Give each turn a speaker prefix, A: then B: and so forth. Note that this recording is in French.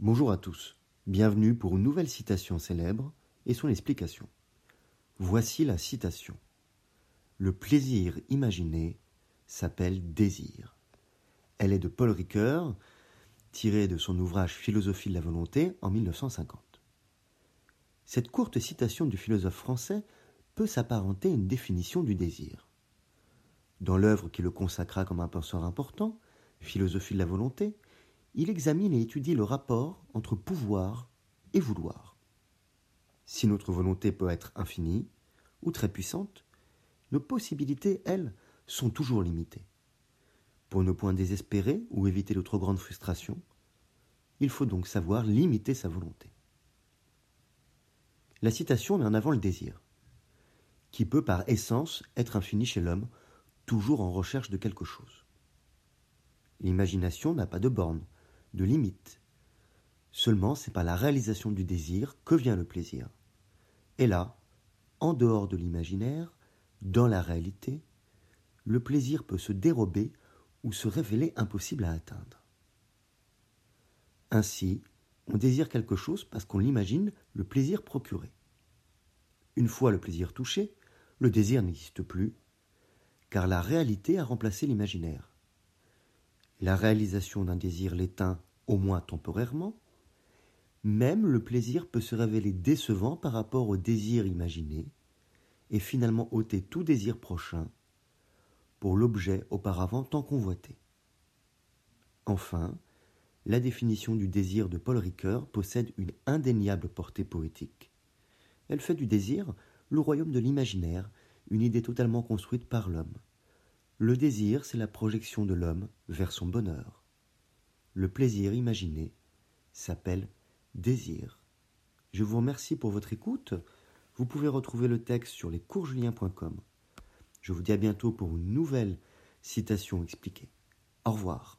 A: Bonjour à tous, bienvenue pour une nouvelle citation célèbre et son explication. Voici la citation. Le plaisir imaginé s'appelle désir. Elle est de Paul Ricoeur, tirée de son ouvrage Philosophie de la volonté en 1950. Cette courte citation du philosophe français peut s'apparenter à une définition du désir. Dans l'œuvre qui le consacra comme un penseur important, Philosophie de la volonté, il examine et étudie le rapport entre pouvoir et vouloir. Si notre volonté peut être infinie ou très puissante, nos possibilités, elles, sont toujours limitées. Pour ne point désespérer ou éviter de trop grandes frustrations, il faut donc savoir limiter sa volonté. La citation met en avant le désir, qui peut par essence être infini chez l'homme, toujours en recherche de quelque chose. L'imagination n'a pas de borne, de limite. Seulement, c'est par la réalisation du désir que vient le plaisir. Et là, en dehors de l'imaginaire, dans la réalité, le plaisir peut se dérober ou se révéler impossible à atteindre. Ainsi, on désire quelque chose parce qu'on l'imagine le plaisir procuré. Une fois le plaisir touché, le désir n'existe plus, car la réalité a remplacé l'imaginaire. La réalisation d'un désir l'éteint au moins temporairement. Même le plaisir peut se révéler décevant par rapport au désir imaginé, et finalement ôter tout désir prochain pour l'objet auparavant tant convoité. Enfin, la définition du désir de Paul Ricoeur possède une indéniable portée poétique. Elle fait du désir le royaume de l'imaginaire, une idée totalement construite par l'homme. Le désir, c'est la projection de l'homme vers son bonheur. Le plaisir imaginé s'appelle désir. Je vous remercie pour votre écoute. Vous pouvez retrouver le texte sur lescoursjulien.com. Je vous dis à bientôt pour une nouvelle citation expliquée. Au revoir.